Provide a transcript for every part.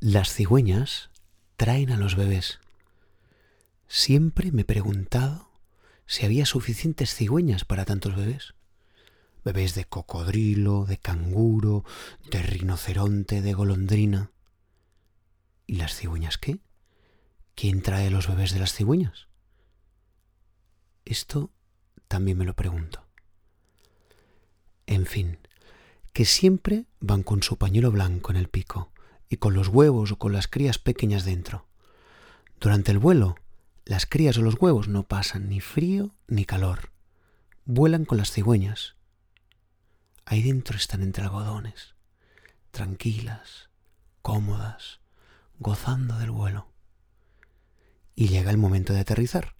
Las cigüeñas traen a los bebés. Siempre me he preguntado si había suficientes cigüeñas para tantos bebés. Bebés de cocodrilo, de canguro, de rinoceronte, de golondrina. ¿Y las cigüeñas qué? ¿Quién trae los bebés de las cigüeñas? Esto también me lo pregunto. En fin, que siempre van con su pañuelo blanco en el pico y con los huevos o con las crías pequeñas dentro. Durante el vuelo, las crías o los huevos no pasan ni frío ni calor. Vuelan con las cigüeñas. Ahí dentro están entre algodones, tranquilas, cómodas, gozando del vuelo. Y llega el momento de aterrizar.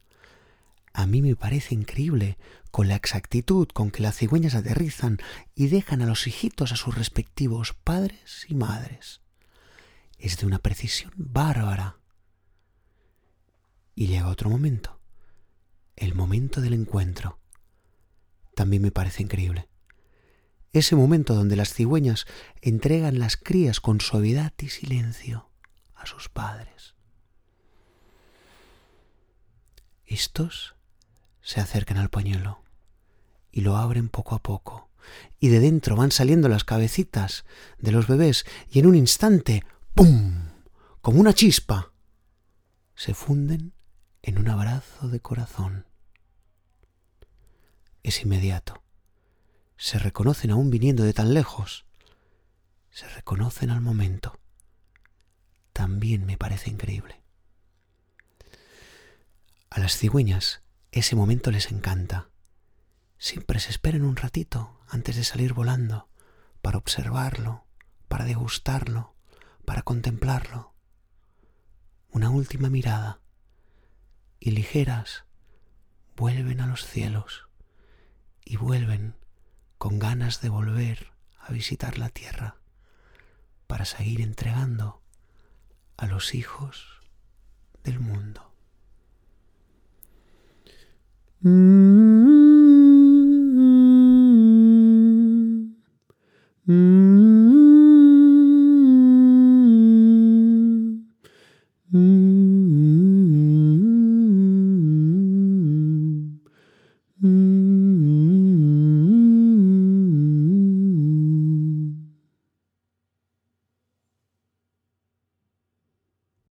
A mí me parece increíble con la exactitud con que las cigüeñas aterrizan y dejan a los hijitos a sus respectivos padres y madres es de una precisión bárbara. Y llega otro momento, el momento del encuentro. También me parece increíble. Ese momento donde las cigüeñas entregan las crías con suavidad y silencio a sus padres. Estos se acercan al pañuelo y lo abren poco a poco, y de dentro van saliendo las cabecitas de los bebés y en un instante ¡Pum! Como una chispa. Se funden en un abrazo de corazón. Es inmediato. Se reconocen aún viniendo de tan lejos. Se reconocen al momento. También me parece increíble. A las cigüeñas ese momento les encanta. Siempre se esperan un ratito antes de salir volando para observarlo, para degustarlo, para contemplarlo. Una última mirada y ligeras vuelven a los cielos y vuelven con ganas de volver a visitar la tierra para seguir entregando a los hijos del mundo. Mm. Mm.